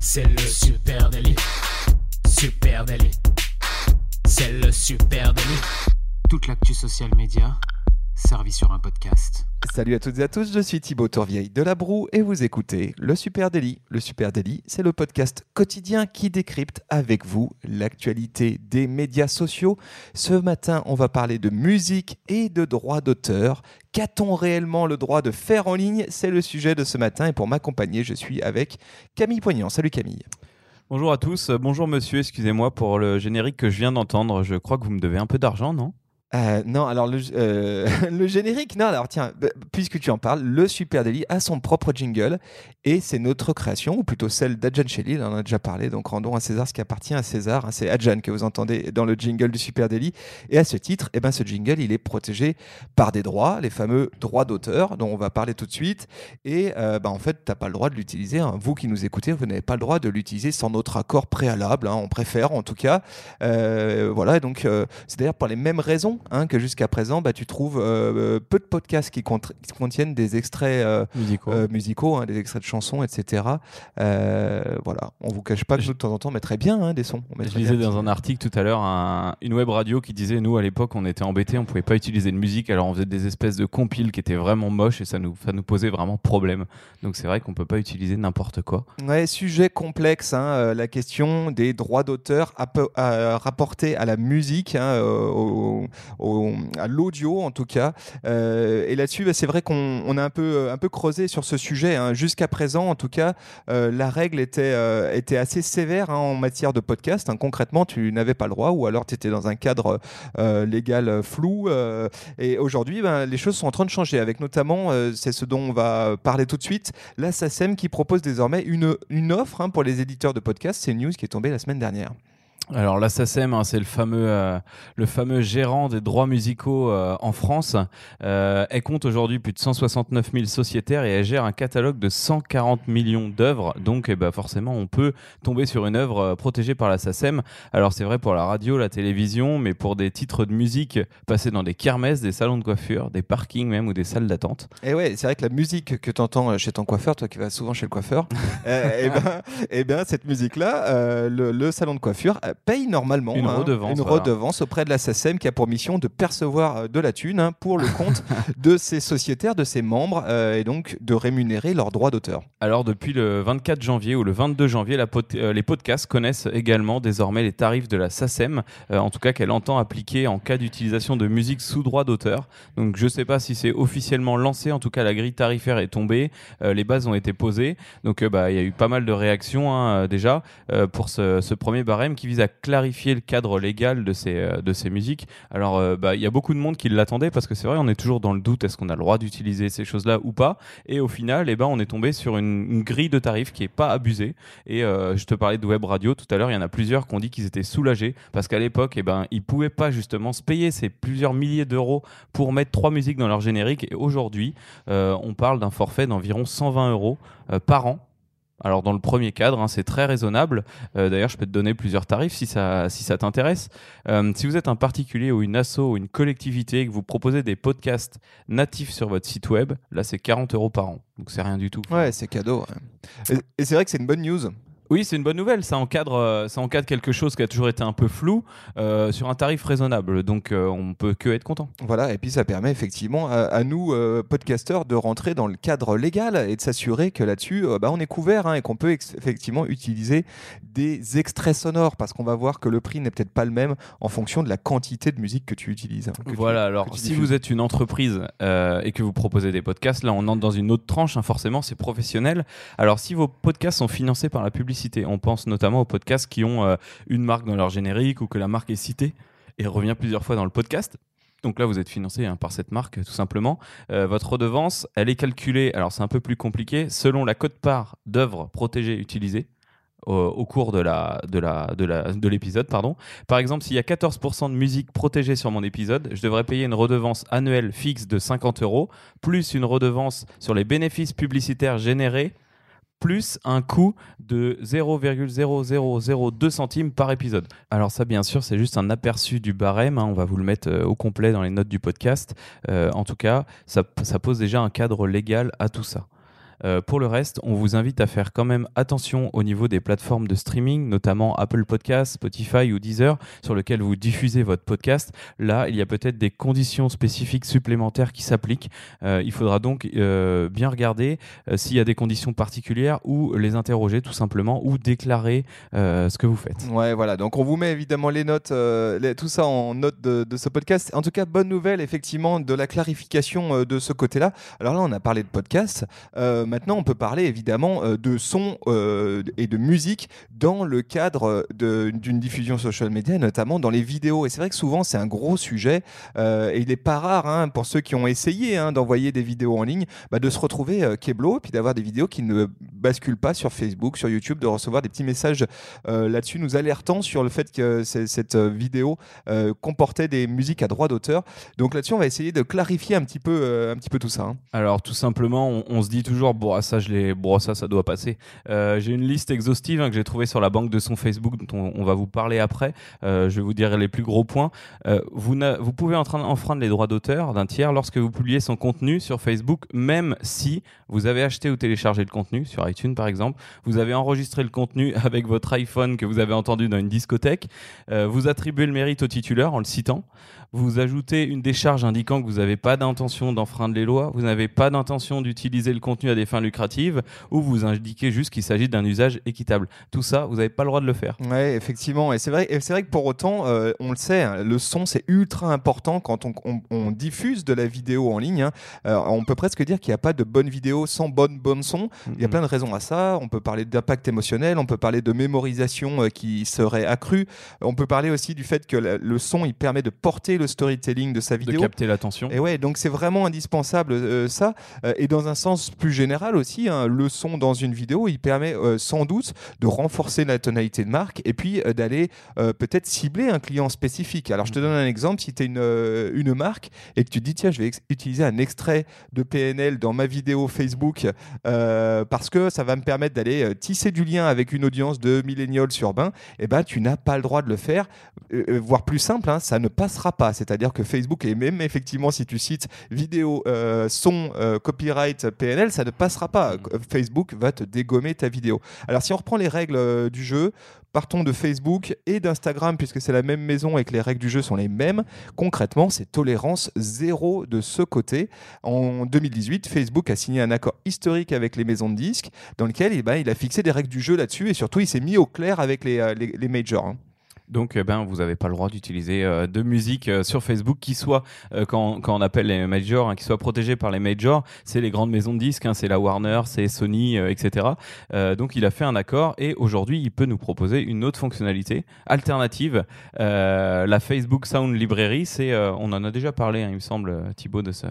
C'est le super délit. Super délit. C'est le super délit. Toute l'actu social média servie sur un podcast. Salut à toutes et à tous, je suis Thibaut Tourvieille de La Broue et vous écoutez Le Super Daily. Le Super Daily, c'est le podcast quotidien qui décrypte avec vous l'actualité des médias sociaux. Ce matin, on va parler de musique et de droit d'auteur. Qu'a-t-on réellement le droit de faire en ligne? C'est le sujet de ce matin et pour m'accompagner, je suis avec Camille Poignant. Salut Camille. Bonjour à tous, bonjour monsieur, excusez-moi pour le générique que je viens d'entendre. Je crois que vous me devez un peu d'argent, non? Euh, non, alors le, euh, le, générique, non, alors tiens, bah, puisque tu en parles, le Super Daily a son propre jingle et c'est notre création, ou plutôt celle d'Adjan Shelley, on en a déjà parlé, donc rendons à César ce qui appartient à César, hein, c'est Adjan que vous entendez dans le jingle du Super Daily. Et à ce titre, eh ben, ce jingle, il est protégé par des droits, les fameux droits d'auteur dont on va parler tout de suite. Et euh, bah, en fait, tu n'as pas le droit de l'utiliser, hein. vous qui nous écoutez, vous n'avez pas le droit de l'utiliser sans notre accord préalable, hein. on préfère en tout cas. voilà, donc c'est d'ailleurs pour les mêmes raisons Hein, que jusqu'à présent, bah, tu trouves euh, peu de podcasts qui, contiennent des extraits euh, musicaux, euh, musicaux hein, des extraits de chansons, etc. voilà, on vous cache pas que de temps en temps, on mettrait bien hein, des sons. Je lisais dans un article tout à l'heure une web radio qui disait nous à l'époque, on était embêtés, on pouvait pas utiliser de musique, alors on faisait des espèces de compiles qui étaient vraiment moches et ça nous, ça nous posait vraiment problème. Donc c'est vrai qu'on peut pas utiliser n'importe quoi. Ouais, sujet complexe, la question des droits d'auteur rapportés à la musique, au, à l'audio en tout cas. Euh, et là-dessus, bah, c'est vrai qu'on a un peu, un peu creusé sur ce sujet. Hein. Jusqu'à présent, en tout cas, euh, la règle était, euh, était assez sévère hein, en matière de podcast. Hein. Concrètement, tu n'avais pas le droit ou alors tu étais dans un cadre légal flou. et aujourd'hui, ben, les choses sont en train de changer avec notamment, c'est ce dont on va parler tout de suite, la SACEM qui propose désormais une, une offre pour les éditeurs de podcasts. C'est une news qui est tombée la semaine dernière. Alors la SACEM, hein, c'est le fameux, euh, le fameux gérant des droits musicaux euh, en France. Euh, elle compte aujourd'hui plus de 169 000 sociétaires et elle gère un catalogue de 140 millions d'œuvres. Donc eh ben, forcément, on peut tomber sur une œuvre protégée par la SACEM. Alors c'est vrai pour la radio, la télévision, mais pour des titres de musique passés dans des kermesses, des salons de coiffure, des parkings même ou des salles d'attente. Et ouais, c'est vrai que la musique que tu entends chez ton coiffeur, toi qui vas souvent chez le coiffeur, et eh ben, eh ben, cette musique-là, le, le, salon de coiffure paye normalement une, hein, redevance, une redevance auprès de la SACEM qui a pour mission de percevoir euh, de la thune hein, pour le compte de ses sociétaires, de ses membres, euh, et donc de rémunérer leurs droits d'auteur. Alors depuis le 24 janvier ou le 22 janvier, la euh, les podcasts connaissent également désormais les tarifs de la SACEM, en tout cas qu'elle entend appliquer en cas d'utilisation de musique sous droit d'auteur. Donc je ne sais pas si c'est officiellement lancé, en tout cas la grille tarifaire est tombée, les bases ont été posées, donc bah, il y a eu pas mal de réactions hein, déjà pour ce, ce premier barème qui vise à clarifier le cadre légal de ces, euh, de ces musiques. Alors, euh, bah, il y a beaucoup de monde qui l'attendait parce que c'est vrai, on est toujours dans le doute est-ce qu'on a le droit d'utiliser ces choses-là ou pas? Et au final, eh ben, on est tombé sur une, grille de tarifs qui est pas abusée. Et euh, je te parlais de web radio tout à l'heure, il y en a plusieurs qui ont dit qu'ils étaient soulagés parce qu'à l'époque, eh ben, ils pouvaient pas justement se payer ces plusieurs milliers d'euros pour mettre trois musiques dans leur générique. Et aujourd'hui, on parle d'un forfait d'environ 120 euros par an alors dans le premier cadre, hein, c'est très raisonnable. Euh, d'ailleurs, je peux te donner plusieurs tarifs si ça, si ça t'intéresse. Euh, si vous êtes un particulier ou une asso ou une collectivité et que vous proposez des podcasts natifs sur votre site web, là c'est 40 euros par an. Donc c'est rien du tout. Ouais, c'est cadeau. et c'est vrai que c'est une bonne news oui, c'est une bonne nouvelle. Ça encadre, euh, ça encadre quelque chose qui a toujours été un peu flou euh, sur un tarif raisonnable. Donc, euh, on peut que être content. Voilà, et puis ça permet effectivement à, nous, podcasteurs, de rentrer dans le cadre légal et de s'assurer que là-dessus, bah, on est couvert hein, et qu'on peut effectivement utiliser des extraits sonores parce qu'on va voir que le prix n'est peut-être pas le même en fonction de la quantité de musique que tu utilises. Hein, voilà, alors si vous êtes une entreprise et que vous proposez des podcasts, là, on entre dans une autre tranche. Hein, forcément, c'est professionnel. Alors, si vos podcasts sont financés par la publicité, On pense notamment aux podcasts qui ont euh, une marque dans leur générique ou que la marque est citée et revient plusieurs fois dans le podcast. Donc là, vous êtes financé hein, par cette marque, tout simplement. Euh, votre redevance, elle est calculée, alors c'est un peu plus compliqué, selon la cote-part d'œuvres protégées utilisées au, cours de l'épisode. Par exemple, s'il y a 14% de musique protégée sur mon épisode, je devrais payer une redevance annuelle fixe de 50 euros plus une redevance sur les bénéfices publicitaires générés plus un coût de 0,0002 centimes par épisode. Alors ça, bien sûr, c'est juste un aperçu du barème. hein. On va vous le mettre euh, au complet dans les notes du podcast. Euh, en tout cas, ça, ça pose déjà un cadre légal à tout ça. Euh, pour le reste, on vous invite à faire quand même attention au niveau des plateformes de streaming, notamment Apple Podcasts, Spotify ou Deezer, sur lesquelles vous diffusez votre podcast. Là, il y a peut-être des conditions spécifiques supplémentaires qui s'appliquent. Euh, il faudra donc euh, bien regarder s'il y a des conditions particulières ou les interroger tout simplement ou déclarer ce que vous faites. Ouais, voilà. Donc on vous met évidemment les notes, tout ça en notes de, ce podcast. En tout cas, bonne nouvelle, effectivement, de la clarification de ce côté-là. Alors là, on a parlé de podcast. Maintenant, on peut parler évidemment euh, de son euh, et de musique dans le cadre d'une diffusion social media, notamment dans les vidéos. Et c'est vrai que souvent, c'est un gros sujet. euh, et il n'est pas rare, hein, pour ceux qui ont essayé hein, d'envoyer des vidéos en ligne, bah, de se retrouver euh, Keblo, puis d'avoir des vidéos qui ne basculent pas sur Facebook, sur YouTube, de recevoir des petits messages là-dessus, nous alertant sur le fait que cette vidéo comportait des musiques à droit d'auteur. Donc là-dessus, on va essayer de clarifier un petit peu, un petit peu tout ça. hein. Alors tout simplement, on se dit toujours bon ça je bon ça doit passer. Euh, j'ai une liste exhaustive hein, que j'ai trouvée sur la banque de son Facebook dont on, va vous parler après. Euh, je vais vous dire les plus gros points. Euh, vous, vous pouvez enfreindre les droits d'auteur d'un tiers lorsque vous publiez son contenu sur Facebook, même si vous avez acheté ou téléchargé le contenu sur iTunes par exemple. Vous avez enregistré le contenu avec votre iPhone que vous avez entendu dans une discothèque. Vous attribuez le mérite au titulaire en le citant. Vous ajoutez une décharge indiquant que vous n'avez pas d'intention d'enfreindre les lois, vous n'avez pas d'intention d'utiliser le contenu à des fins lucratives, ou vous indiquez juste qu'il s'agit d'un usage équitable. Tout ça, vous n'avez pas le droit de le faire. Ouais, effectivement. Et c'est vrai, et c'est vrai que pour autant, euh, on le sait, hein, le son c'est ultra important quand on, on- on diffuse de la vidéo en ligne. hein. Euh, on peut presque dire qu'il n'y a pas de bonne vidéo sans bonne bonne son. Il y a plein de raisons à ça. On peut parler d'impact émotionnel, on peut parler de mémorisation euh, qui serait accrue. On peut parler aussi du fait que la- le son il permet de porter le storytelling de sa de vidéo. capter l'attention. Et ouais, donc c'est vraiment indispensable euh, ça. Euh, et dans un sens plus général aussi, hein, le son dans une vidéo, il permet euh, sans doute de renforcer la tonalité de marque et puis euh, d'aller euh, peut-être cibler un client spécifique. Alors je te donne un exemple, si tu es une, euh, une marque et que tu dis tiens, je vais utiliser un extrait de PNL dans ma vidéo Facebook euh, parce que ça va me permettre d'aller euh, tisser du lien avec une audience de millennials urbains, et ben tu n'as pas le droit de le faire. Euh, euh, voire plus simple, hein, ça ne passera pas. C'est-à-dire que Facebook, et même effectivement, si tu cites vidéo, euh, son, euh, copyright, PNL, ça ne passera pas. Euh, Facebook va te dégommer ta vidéo. Alors, si on reprend les règles du jeu, partons de Facebook et d'Instagram, puisque c'est la même maison et que les règles du jeu sont les mêmes. Concrètement, c'est tolérance zéro de ce côté. En 2018, Facebook a signé un accord historique avec les maisons de disques, dans lequel eh ben, il a fixé des règles du jeu là-dessus et surtout, il s'est mis au clair avec les, les, les majors. hein. Donc, eh ben, vous n'avez pas le droit d'utiliser euh, de musique euh, sur Facebook qui soit, euh, quand, quand on appelle les majors, hein, qui soit protégée par les majors, c'est les grandes maisons de disques, hein, c'est la Warner, c'est Sony, etc. Donc, il a fait un accord et aujourd'hui, il peut nous proposer une autre fonctionnalité alternative. La Facebook Sound Library, c'est, on en a déjà parlé, hein, il me semble, Thibaut, de ça.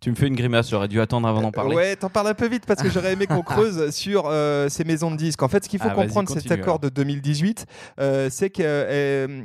Tu me fais une grimace, j'aurais dû attendre avant d'en parler. Ouais, t'en parles un peu vite parce que j'aurais aimé qu'on creuse sur ces maisons de disques. En fait, ce qu'il faut Ah, comprendre de cet accord de 2018, euh, c'est que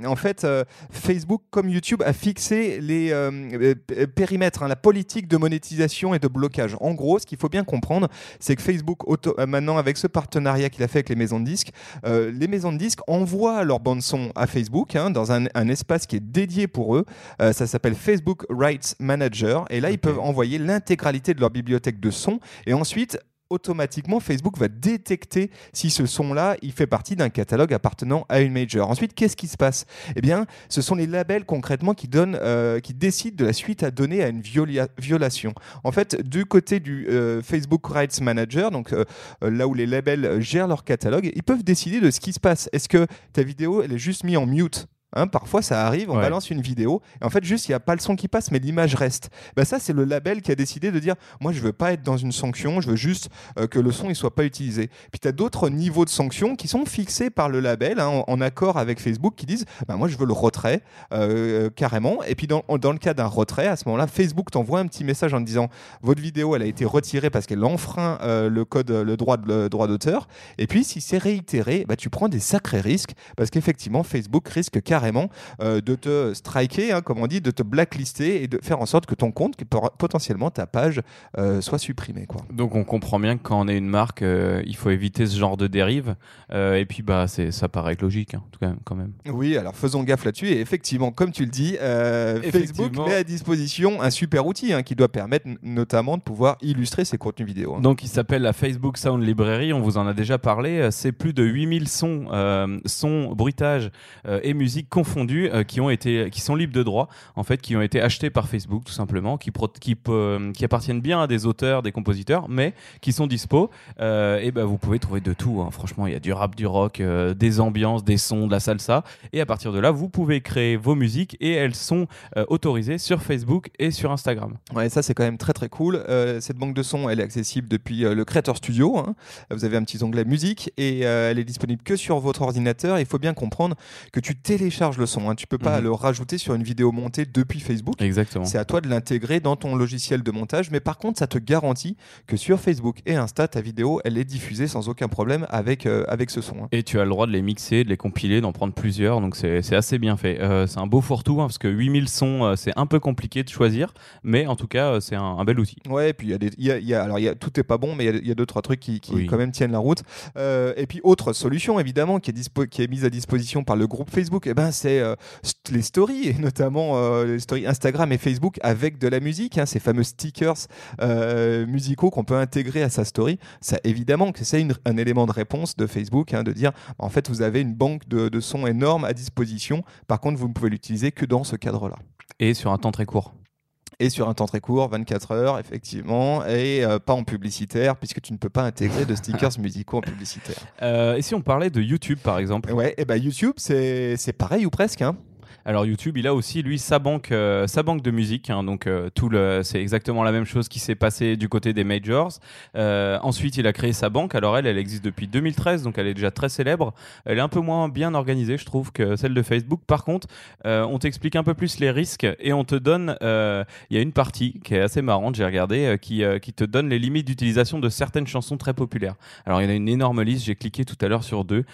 en fait, euh, Facebook comme YouTube a fixé les euh, euh, périmètres, hein, la politique de monétisation et de blocage. En gros, ce qu'il faut bien comprendre, c'est que Facebook auto- euh, maintenant avec ce partenariat qu'il a fait avec les maisons de disques, euh, les maisons de disques envoient leur bande son à Facebook hein, dans un, un espace qui est dédié pour eux. Euh, ça s'appelle Facebook Rights Manager. Et là, ils peuvent envoyer l'intégralité de leur bibliothèque de sons. Et ensuite, automatiquement, Facebook va détecter si ce son-là, il fait partie d'un catalogue appartenant à une major. Ensuite, qu'est-ce qui se passe? Eh bien, ce sont les labels concrètement qui donnent, euh, qui décident de la suite à donner à une violation. En fait, du côté du euh, Facebook Rights Manager, donc euh, là où les labels gèrent leur catalogue, ils peuvent décider de ce qui se passe. Est-ce que ta vidéo, elle est juste mise en mute? Hein, parfois, ça arrive, on Ouais. balance une vidéo, et en fait, juste, il n'y a pas le son qui passe, mais l'image reste. Bah, ça, c'est le label qui a décidé de dire moi, je veux pas être dans une sanction, je veux juste euh, que le son il soit pas utilisé. Puis tu as d'autres niveaux de sanctions qui sont fixés par le label hein, en, en accord avec Facebook qui disent bah, moi, je veux le retrait euh, carrément. Et puis, dans, dans le cas d'un retrait, à ce moment-là, Facebook t'envoie un petit message en te disant votre vidéo, elle a été retirée parce qu'elle enfreint euh, le code, le droit, le droit d'auteur. Et puis, si c'est réitéré, bah, tu prends des sacrés risques parce qu'effectivement, Facebook risque carrément euh, de te striker, hein, comme on dit, de te blacklister et de faire en sorte que ton compte, que potentiellement ta page, euh, soit supprimée. Quoi. Donc on comprend bien que quand on est une marque, euh, il faut éviter ce genre de dérive. Et puis bah c'est ça paraît logique, hein, en tout cas quand même. Oui, alors faisons gaffe là-dessus. Et effectivement, comme tu le dis, Facebook met à disposition un super outil hein, qui doit permettre notamment de pouvoir illustrer ses contenus vidéo. Donc il s'appelle la Facebook Sound Library, on vous en a déjà parlé. C'est plus de 8000 sons, sons, bruitages et musique confondus euh, qui ont été, qui sont libres de droit, en fait, qui ont été achetés par Facebook tout simplement, qui, qui, appartiennent bien à des auteurs, des compositeurs, mais qui sont dispo. Euh, et ben vous pouvez trouver de tout. hein. Franchement, il y a du rap, du rock, euh, des ambiances, des sons, de la salsa. Et à partir de là, vous pouvez créer vos musiques et elles sont autorisées sur Facebook et sur Instagram. Ouais, ça c'est quand même très très cool. Cette banque de sons, elle est accessible depuis le Creator Studio. hein. Vous avez un petit onglet musique et elle est disponible que sur votre ordinateur. Il faut bien comprendre que tu télécharges le son. Hein. Tu peux pas Mhm. le rajouter sur une vidéo montée depuis Facebook. Exactement. C'est à toi de l'intégrer dans ton logiciel de montage, mais par contre, ça te garantit que sur Facebook et Insta, ta vidéo, elle est diffusée sans aucun problème avec, euh, avec ce son. hein. Et tu as le droit de les mixer, de les compiler, d'en prendre plusieurs, donc c'est assez bien fait. Euh, c'est un beau fourre-tout, hein, parce que 8000 sons, euh, c'est un peu compliqué de choisir, mais en tout cas, c'est un, un bel outil. Ouais, et puis il y a des, il y a, y a- alors il y a, tout est pas bon, mais il y a- il y a, deux trois trucs qui, qui Oui. quand même tiennent la route. Euh, et puis autre solution évidemment qui est, dispo, qui est mise à disposition par le groupe Facebook, et ben c'est euh, les stories, et notamment euh, les stories Instagram et Facebook avec de la musique, hein, ces fameux stickers euh, musicaux qu'on peut intégrer à sa story. Ça évidemment que c'est un élément de réponse de Facebook, hein, de dire en fait vous avez une banque de, de sons énorme à disposition. Par contre, vous ne pouvez l'utiliser que dans ce cadre-là. Et sur un temps très court. Et sur un temps très court, 24 heures, effectivement, et euh, pas en publicitaire, puisque tu ne peux pas intégrer de stickers musicaux en publicitaire. Euh, et si on parlait de YouTube, par exemple? Ouais, et bah YouTube, c'est c'est pareil ou presque. Hein. Alors YouTube, il a aussi lui sa banque, euh, sa banque de musique. hein, donc euh, tout le, c'est exactement la même chose qui s'est passé du côté des majors. Euh, ensuite, il a créé sa banque. Alors elle, elle existe depuis 2013, donc elle est déjà très célèbre. Elle est un peu moins bien organisée, je trouve, que celle de Facebook. Par contre, on t'explique un peu plus les risques et on te donne. Il y a une partie qui est assez marrante, j'ai regardé, qui, qui te donne les limites d'utilisation de certaines chansons très populaires. Alors il y en a une énorme liste. J'ai cliqué tout à l'heure sur deux,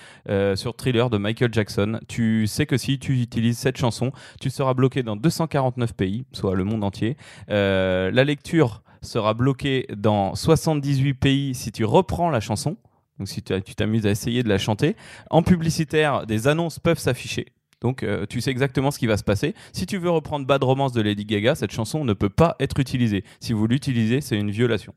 sur Thriller de Michael Jackson. Tu sais que si tu utilises cette chanson, tu seras bloqué dans 249 pays, soit le monde entier. Euh, la lecture sera bloquée dans 78 pays si tu reprends la chanson. Donc si tu t'amuses à essayer de la chanter. En publicitaire, des annonces peuvent s'afficher. Donc euh, tu sais exactement ce qui va se passer. Si tu veux reprendre Bad Romance de Lady Gaga, cette chanson ne peut pas être utilisée. Si vous l'utilisez, c'est une violation.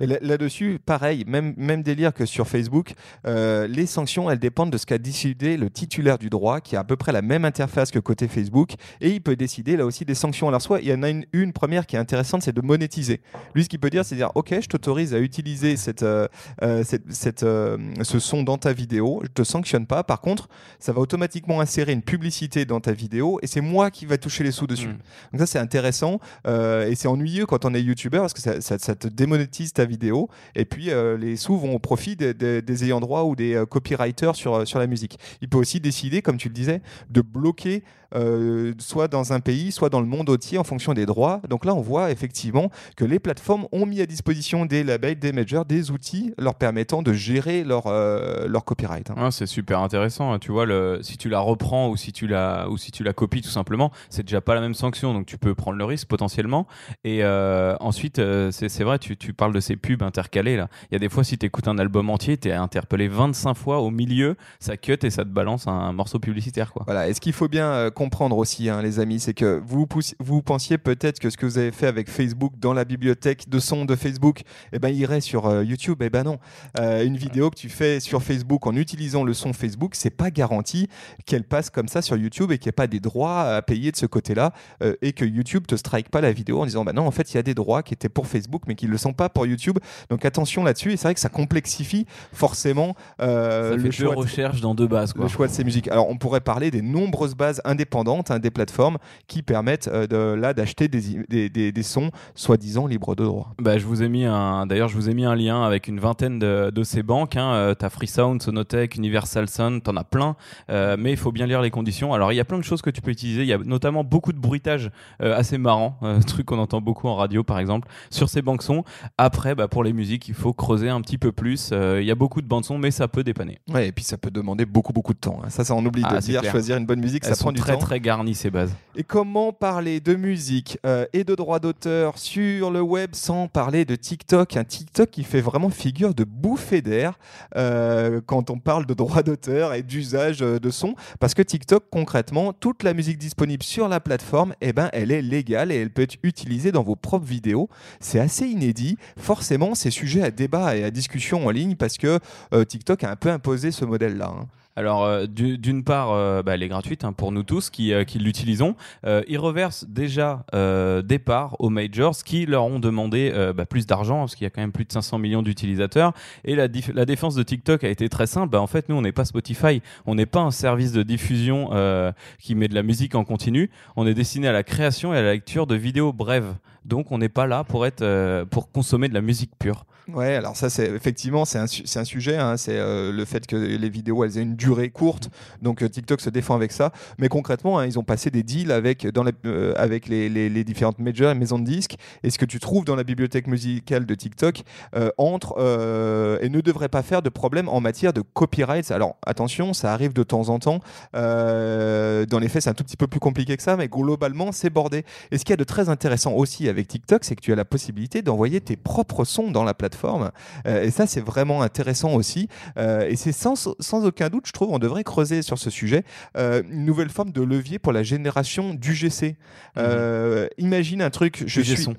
Et là- là-dessus, pareil, même, même délire que sur Facebook, euh, les sanctions, elles dépendent de ce qu'a décidé le titulaire du droit, qui a à peu près la même interface que côté Facebook, et il peut décider là aussi des sanctions. Alors soit, il y en a une, une première qui est intéressante, c'est de monétiser. Lui, ce qu'il peut dire, c'est dire, ok, je t'autorise à utiliser cette, euh, euh, cette, cette, euh, ce son dans ta vidéo, je te sanctionne pas. Par contre, ça va automatiquement insérer une publicité dans ta vidéo, et c'est moi qui va toucher les sous dessus. Mm. Donc ça, c'est intéressant, et c'est ennuyeux quand on est youtubeur, parce que ça, ça- ça te démonétise ta vidéo, et puis euh, les sous vont au profit des, des- ayants droit ou des euh, copywriters sur, euh, sur la musique. Il peut aussi décider, comme tu le disais, de bloquer euh, soit dans un pays, soit dans le monde entier en fonction des droits. Donc là, on voit effectivement que les plateformes ont mis à disposition des labels, des majors, des outils leur permettant de gérer leur, euh, leur copyright. hein. Ah, c'est super intéressant. hein. Tu vois, le, si tu la reprends ou si tu la, ou si tu la copies tout simplement, c'est déjà pas la même sanction. Donc tu peux prendre le risque potentiellement. Et euh, ensuite, euh, c'est vrai, tu, tu parles de ces pubs intercalées là. Il y a des fois, si tu écoutes un album entier, tu es interpellé 25 fois au milieu, ça cut et ça te balance un morceau publicitaire. quoi. Voilà. Et ce qu'il faut bien comprendre aussi, hein, les amis, c'est que vous, vous pensiez peut-être que ce que vous avez fait avec Facebook dans la bibliothèque de sons de Facebook, eh ben, irait sur euh, YouTube. Eh ben non. Euh, une vidéo que tu fais sur Facebook en utilisant le son Facebook, c'est pas garanti qu'elle passe comme ça sur YouTube et qu'il n'y ait pas des droits à payer de ce côté-là euh, et que YouTube te strike pas la vidéo en disant bah non, en fait, il y a des droits qui étaient pour Facebook mais qui le sont pas pour YouTube. Donc attention là-dessus. Et c'est vrai que ça complexifie forcément Ça le choix. de- recherches dans deux bases. Quoi. le choix de ces musiques. Alors, on pourrait parler des nombreuses bases indépendantes, hein, des plateformes qui permettent euh, de, là d'acheter des, des, des- des sons soi-disant libres de droit. Bah, je vous ai mis un. D'ailleurs, je vous ai mis un lien avec une vingtaine de, de ces banques. Hein. Euh, T'as Freesound, Sonotech, Universal Sound, t'en as plein. Euh, mais il faut bien lire les conditions. Alors, il y a plein de choses que tu peux utiliser. Il y a notamment beaucoup de bruitage euh, assez marrant, truc qu'on entend beaucoup en radio, par exemple, sur ces banques son. Après, bah, pour les musiques, il faut creuser un petit peu plus. Il y a beaucoup de bandes son, mais ça peut dépanner. Ouais, et puis ça peut demander beaucoup, beaucoup de temps. hein. Ça, ça on oublie Ah, de dire. clair. Choisir une bonne musique, Elles ça prend du très temps. Très garnies ces bases. Et comment parler de musique euh, et de droits d'auteur sur le web sans parler de TikTok? Un TikTok qui fait vraiment figure de bouffée d'air euh, quand on parle de droits d'auteur et d'usage euh, de son. Parce que TikTok, concrètement, toute la musique disponible sur la plateforme, eh ben, elle est légale et elle peut être utilisée dans vos propres vidéos. C'est assez inédit. Forcément, c'est sujet à débat et à discussion en ligne parce que euh, TikTok a un peu imposé ce modèle-là. hein. Alors, euh, du- d'une part, euh, bah, elle est gratuite hein, pour nous tous qui, euh, l'utilisons. Ils reversent déjà des parts aux majors qui leur ont demandé bah, plus d'argent parce qu'il y a quand même plus de 500 millions d'utilisateurs. Et la, défense de TikTok a été très simple. Bah, en fait, nous, on n'est pas Spotify. On n'est pas un service de diffusion qui met de la musique en continu. On est destiné à la création et à la lecture de vidéos brèves. Donc, on n'est pas là pour, être, pour consommer de la musique pure. Ouais, alors ça, c'est effectivement, c'est un, un sujet. hein, c'est euh, le fait que les vidéos, elles aient une durée courte. Donc euh, TikTok se défend avec ça. Mais concrètement, hein, ils ont passé des deals avec, dans la- euh, avec les, les- les différentes majors et maisons de disques. Et ce que tu trouves dans la bibliothèque musicale de TikTok euh, entre euh, et ne devrait pas faire de problème en matière de copyright. Alors attention, ça arrive de temps en temps. Euh, dans les faits, c'est un tout petit peu plus compliqué que ça, mais globalement, c'est bordé. Et ce qu'il y a de très intéressant aussi avec TikTok, c'est que tu as la possibilité d'envoyer tes propres sons dans la plateforme. Euh, et ça, c'est vraiment intéressant aussi. Euh, et c'est sans, sans aucun doute, je trouve, on devrait creuser sur ce sujet, une nouvelle forme de levier pour la génération d'UGC. Euh, Imagine un truc, je suis... son.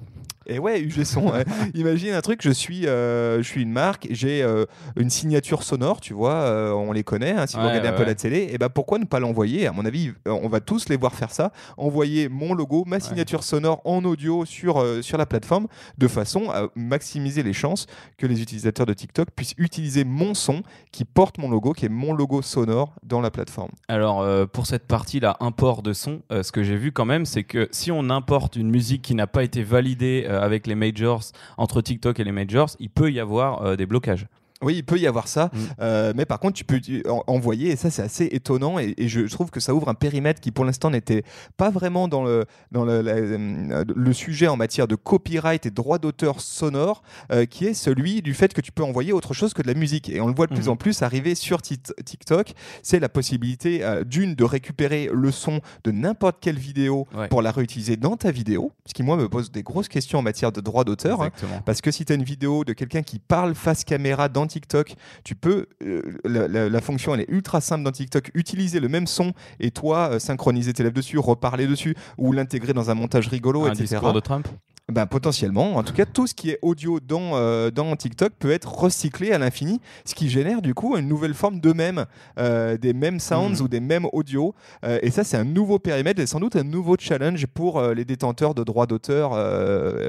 Et ouais, UG son. ouais. Imagine un truc, je suis, euh, je suis une marque, j'ai euh, une signature sonore, tu vois, euh, on les connaît, hein, si vous Ouais, regardez un ouais, peu ouais. la télé, et ben pourquoi ne pas l'envoyer? À mon avis, euh, on va tous les voir faire ça, envoyer mon logo, ma signature sonore en audio sur, euh, sur la plateforme, de façon à maximiser les chances que les utilisateurs de TikTok puissent utiliser mon son qui porte mon logo, qui est mon logo sonore dans la plateforme. Alors euh, pour cette partie-là, import de son, euh, ce que j'ai vu quand même, c'est que si on importe une musique qui n'a pas été validée euh, avec les majors, entre TikTok et les majors, il peut y avoir euh, des blocages. Oui, il peut y avoir ça, Mm. euh, mais par contre, tu peux envoyer, et ça, c'est assez étonnant, et, et je trouve que ça ouvre un périmètre qui, pour l'instant, n'était pas vraiment dans le, dans le, la- euh, le sujet en matière de copyright et droit d'auteur sonore, euh, qui est celui du fait que tu peux envoyer autre chose que de la musique. Et on le voit de plus Mhm. en plus arriver sur TikTok, c'est la possibilité, euh, d'une, de récupérer le son de n'importe quelle vidéo Ouais. pour la réutiliser dans ta vidéo, ce qui, moi, me pose des grosses questions en matière de droit d'auteur. hein. Parce que si tu as une vidéo de quelqu'un qui parle face caméra dans TikTok, tu peux, euh, la, la- la fonction elle est ultra simple dans TikTok, utiliser le même son et toi euh, synchroniser tes lèvres dessus, reparler dessus ou l'intégrer dans un montage rigolo, Un etc. discours de Trump? Ben, potentiellement, en tout cas, tout ce qui est audio dans, euh, dans TikTok peut être recyclé à l'infini, ce qui génère du coup une nouvelle forme de mème, euh, des mêmes sounds Mhm. ou des mêmes audios. Euh, et ça, c'est un nouveau périmètre et sans doute un nouveau challenge pour euh, les détenteurs de droits d'auteur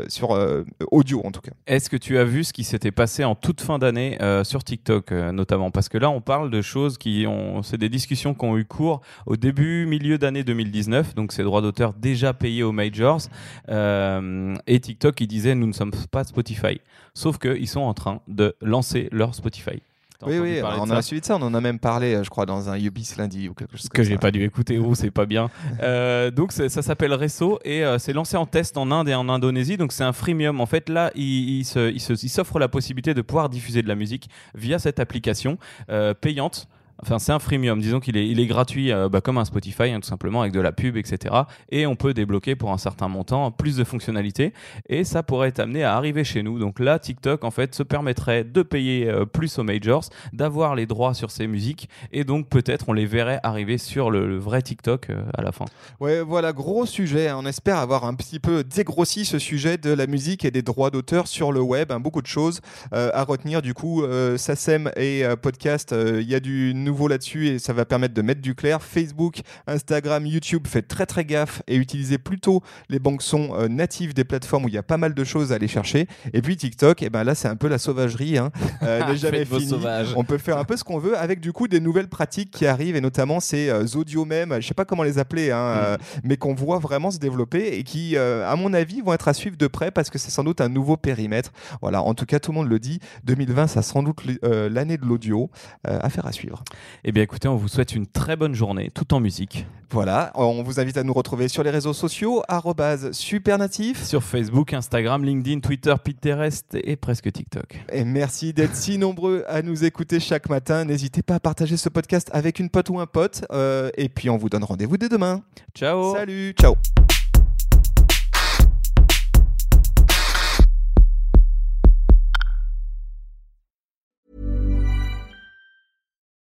sur audio en tout cas. Est-ce que tu as vu ce qui s'était passé en toute fin d'année sur TikTok notamment? Parce que là, on parle de choses qui ont, c'est des discussions qui ont eu cours au début, milieu d'année 2019, donc ces droits d'auteur déjà payés aux majors. Et TikTok, qui disait nous ne sommes pas Spotify, sauf qu'ils sont en train de lancer leur Spotify. Oui, oui, on a suivi de ça, on en a même parlé, euh, je crois, dans un Ubis lundi ou quelque chose que comme j'ai ça. pas dû écouter, oh c'est pas bien. Euh, donc ça s'appelle Resso et euh, c'est lancé en test en Inde et en Indonésie, donc c'est un freemium. En fait là, il, il s'offre la possibilité de pouvoir diffuser de la musique via cette application euh, payante. Enfin, c'est un freemium. Disons qu'il est, gratuit, euh, bah, comme un Spotify, hein, tout simplement, avec de la pub, etc. Et on peut débloquer pour un certain montant plus de fonctionnalités. Et ça pourrait être amené à arriver chez nous. Donc là, TikTok, en fait, se permettrait de payer euh, plus aux majors, d'avoir les droits sur ces musiques. Et donc, peut-être, on les verrait arriver sur le, vrai TikTok euh, à la fin. Ouais, voilà, gros sujet. On espère avoir un petit peu dégrossi ce sujet de la musique et des droits d'auteur sur le web. hein, beaucoup de choses à retenir. Du coup, SACEM et podcast, il y a du nouveau là-dessus et ça va permettre de mettre du clair. Facebook, Instagram, YouTube, faites très très gaffe et utilisez plutôt les banques sons euh, natives des plateformes où il y a pas mal de choses à aller chercher. Et puis TikTok, et ben là c'est un peu la sauvagerie, hein. Euh, n'est jamais fini. On peut faire un peu ce qu'on veut avec du coup des nouvelles pratiques qui arrivent et notamment ces euh, audio même, je sais pas comment les appeler, hein, euh, mais qu'on voit vraiment se développer et qui, euh, à mon avis, vont être à suivre de près parce que c'est sans doute un nouveau périmètre. Voilà, en tout cas tout le monde le dit. 2020, ça sera sans doute l'année de l'audio. Affaire à suivre. Eh bien, écoutez, on vous souhaite une très bonne journée, tout en musique. Voilà, on vous invite à nous retrouver sur les réseaux sociaux, supernatif. Sur Facebook, Instagram, LinkedIn, Twitter, Pinterest et presque TikTok. Et merci d'être si nombreux à nous écouter chaque matin. N'hésitez pas à partager ce podcast avec une pote ou un pote. Euh, et puis on vous donne rendez-vous dès demain. Ciao Salut, ciao.